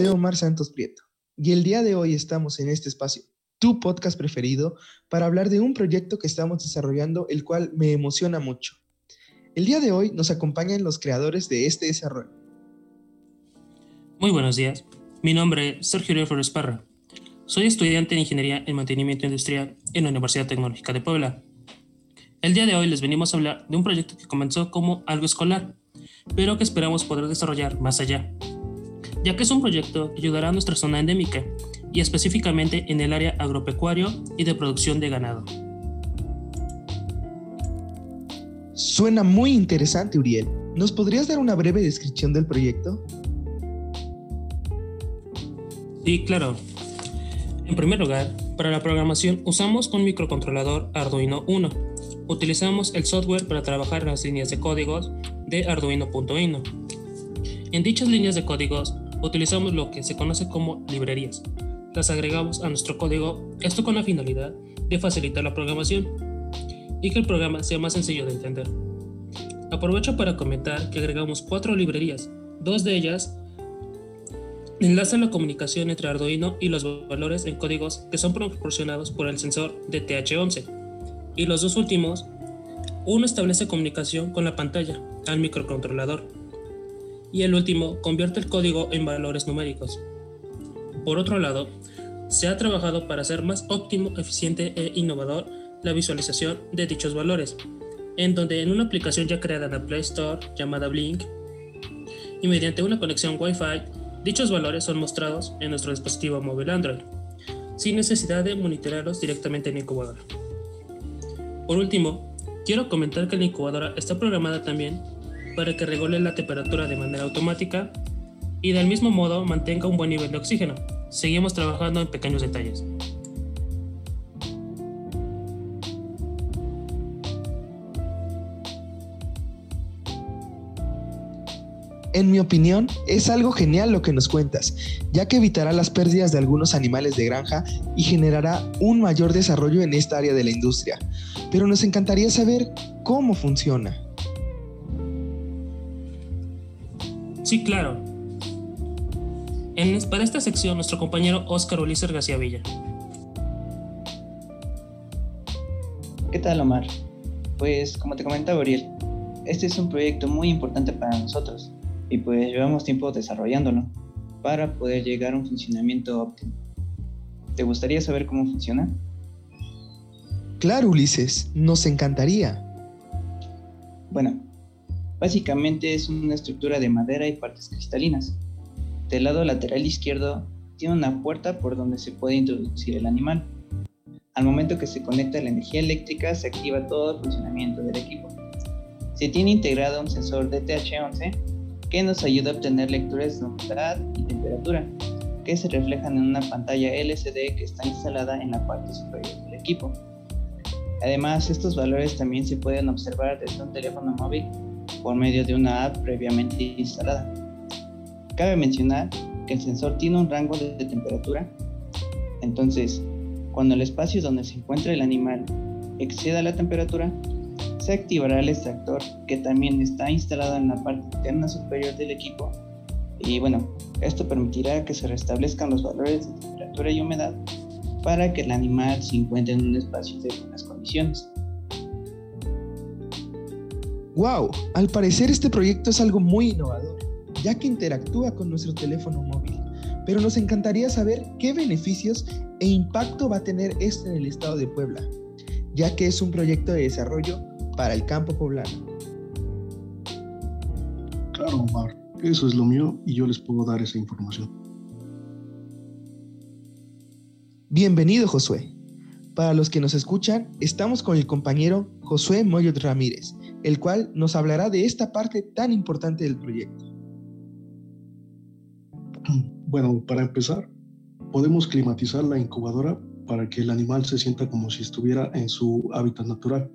José Omar Santos Prieto y el día de hoy estamos en este espacio, tu podcast preferido, para hablar de un proyecto que estamos desarrollando, el cual me emociona mucho. El día de hoy nos acompañan los creadores de este desarrollo. Muy buenos días, mi nombre es Sergio Uriel Flores Parra. Soy estudiante de Ingeniería en Mantenimiento Industrial en la Universidad Tecnológica de Puebla. El día de hoy les venimos a hablar de un proyecto que comenzó como algo escolar, pero que esperamos poder desarrollar más allá ya que es un proyecto que ayudará a nuestra zona endémica y específicamente en el área agropecuario y de producción de ganado. Suena muy interesante, Uriel. ¿Nos podrías dar una breve descripción del proyecto? Sí, claro. En primer lugar, para la programación usamos un microcontrolador Arduino 1. Utilizamos el software para trabajar en las líneas de códigos de Arduino.ino. En dichas líneas de códigos utilizamos lo que se conoce como librerías. Las agregamos a nuestro código, esto con la finalidad de facilitar la programación y que el programa sea más sencillo de entender. Aprovecho para comentar que agregamos cuatro librerías, dos de ellas enlazan la comunicación entre Arduino y los valores en códigos que son proporcionados por el sensor de TH11 y los dos últimos, uno establece comunicación con la pantalla al microcontrolador y el último convierte el código en valores numéricos. Por otro lado, se ha trabajado para hacer más óptimo, eficiente e innovador la visualización de dichos valores, en donde en una aplicación ya creada en la Play Store llamada Blink, y mediante una conexión Wi-Fi, dichos valores son mostrados en nuestro dispositivo móvil Android, sin necesidad de monitorearlos directamente en la incubadora. Por último, quiero comentar que la incubadora está programada también para que regule la temperatura de manera automática y del mismo modo mantenga un buen nivel de oxígeno. Seguimos trabajando en pequeños detalles. En mi opinión, es algo genial lo que nos cuentas, ya que evitará las pérdidas de algunos animales de granja y generará un mayor desarrollo en esta área de la industria. Pero nos encantaría saber cómo funciona. Sí, claro. En, para esta sección, nuestro compañero Óscar Ulises García Villa. ¿Qué tal, Omar? Pues, como te comentaba Uriel, este es un proyecto muy importante para nosotros y pues llevamos tiempo desarrollándolo para poder llegar a un funcionamiento óptimo. ¿Te gustaría saber cómo funciona? Claro, Ulises, nos encantaría. Bueno, Básicamente es una estructura de madera y partes cristalinas. Del lado lateral izquierdo tiene una puerta por donde se puede introducir el animal. Al momento que se conecta la energía eléctrica se activa todo el funcionamiento del equipo. Se tiene integrado un sensor DTH11 que nos ayuda a obtener lecturas de humedad y temperatura que se reflejan en una pantalla LCD que está instalada en la parte superior del equipo. Además, estos valores también se pueden observar desde un teléfono móvil por medio de una app previamente instalada. Cabe mencionar que el sensor tiene un rango de temperatura, entonces cuando el espacio donde se encuentra el animal exceda la temperatura, se activará el extractor que también está instalado en la parte interna superior del equipo y bueno, esto permitirá que se restablezcan los valores de temperatura y humedad para que el animal se encuentre en un espacio de buenas condiciones. ¡Wow! Al parecer este proyecto es algo muy innovador, ya que interactúa con nuestro teléfono móvil. Pero nos encantaría saber qué beneficios e impacto va a tener esto en el estado de Puebla, ya que es un proyecto de desarrollo para el campo poblano. Claro, Omar, eso es lo mío y yo les puedo dar esa información. Bienvenido, Josué. Para los que nos escuchan, estamos con el compañero Josué Moyot Ramírez, el cual nos hablará de esta parte tan importante del proyecto. Bueno, para empezar, podemos climatizar la incubadora para que el animal se sienta como si estuviera en su hábitat natural.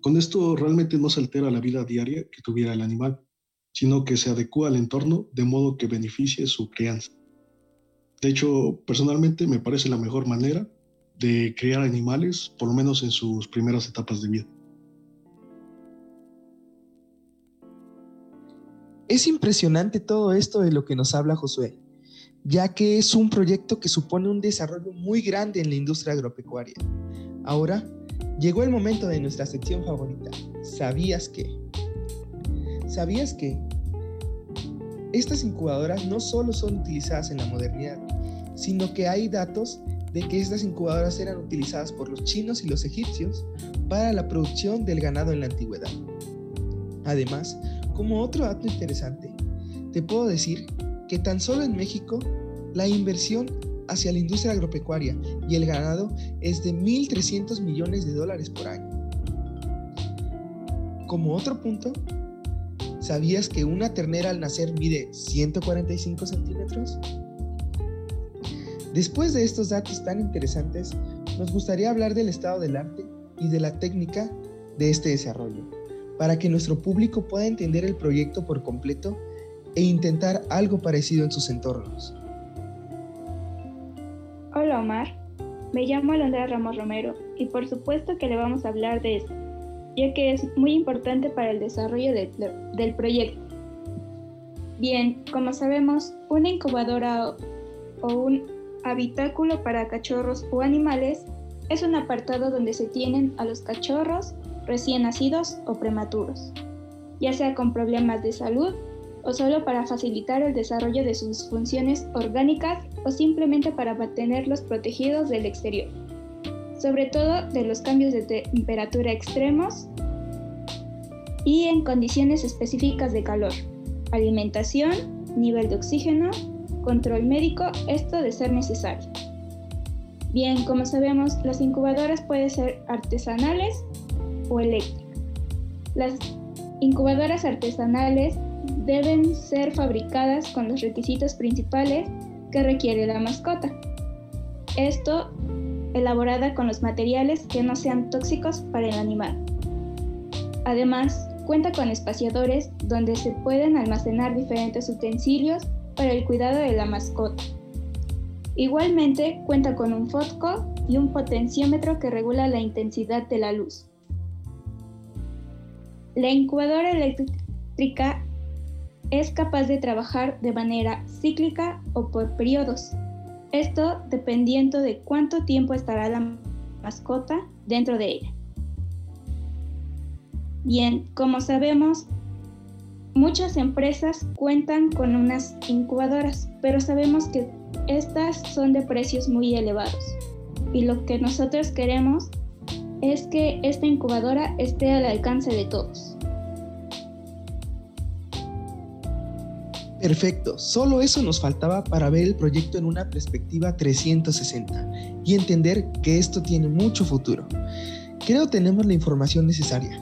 Con esto realmente no se altera la vida diaria que tuviera el animal, sino que se adecua al entorno de modo que beneficie su crianza. De hecho, personalmente me parece la mejor manera de criar animales, por lo menos en sus primeras etapas de vida. Es impresionante todo esto de lo que nos habla Josué. ya que es un proyecto que supone un desarrollo muy grande en la industria agropecuaria. Ahora, llegó el momento de nuestra sección favorita. ¿Sabías que? ¿Sabías que? Estas incubadoras no solo son utilizadas en la modernidad, sino que hay datos de que estas incubadoras eran utilizadas por los chinos y los egipcios para la producción del ganado en la antigüedad. Además, como otro dato interesante, te puedo decir que tan solo en México la inversión hacia la industria agropecuaria y el ganado es de 1.300 millones de dólares por año. Como otro punto, ¿sabías que una ternera al nacer mide 145 centímetros? Después de estos datos tan interesantes, nos gustaría hablar del estado del arte y de la técnica de este desarrollo, para que nuestro público pueda entender el proyecto por completo e intentar algo parecido en sus entornos. Hola Omar, me llamo Alondra Ramos Romero y por supuesto que le vamos a hablar de esto, ya que es muy importante para el desarrollo del proyecto. Bien, como sabemos, una incubadora o un habitáculo para cachorros o animales es un apartado donde se tienen a los cachorros recién nacidos o prematuros, ya sea con problemas de salud o solo para facilitar el desarrollo de sus funciones orgánicas o simplemente para mantenerlos protegidos del exterior, sobre todo de los cambios de temperatura extremos y en condiciones específicas de calor, alimentación, nivel de oxígeno, control médico, esto de ser necesario. Bien, como sabemos, las incubadoras pueden ser artesanales o eléctricas. Las incubadoras artesanales deben ser fabricadas con los requisitos principales que requiere la mascota. Esto elaborada con los materiales que no sean tóxicos para el animal. Además, cuenta con espaciadores donde se pueden almacenar diferentes utensilios para el cuidado de la mascota. Igualmente cuenta con un fotco y un potenciómetro que regula la intensidad de la luz. La incubadora eléctrica es capaz de trabajar de manera cíclica o por periodos. Esto dependiendo de cuánto tiempo estará la mascota dentro de ella. Bien, como sabemos, muchas empresas cuentan con unas incubadoras, pero sabemos que estas son de precios muy elevados. Y lo que nosotros queremos es que esta incubadora esté al alcance de todos. Perfecto, solo eso nos faltaba para ver el proyecto en una perspectiva 360 y entender que esto tiene mucho futuro. Creo tenemos la información necesaria.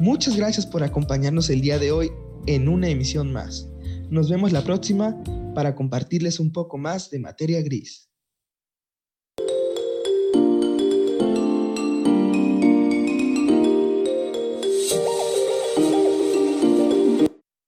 Muchas gracias por acompañarnos el día de hoy en una emisión más. Nos vemos la próxima para compartirles un poco más de materia gris.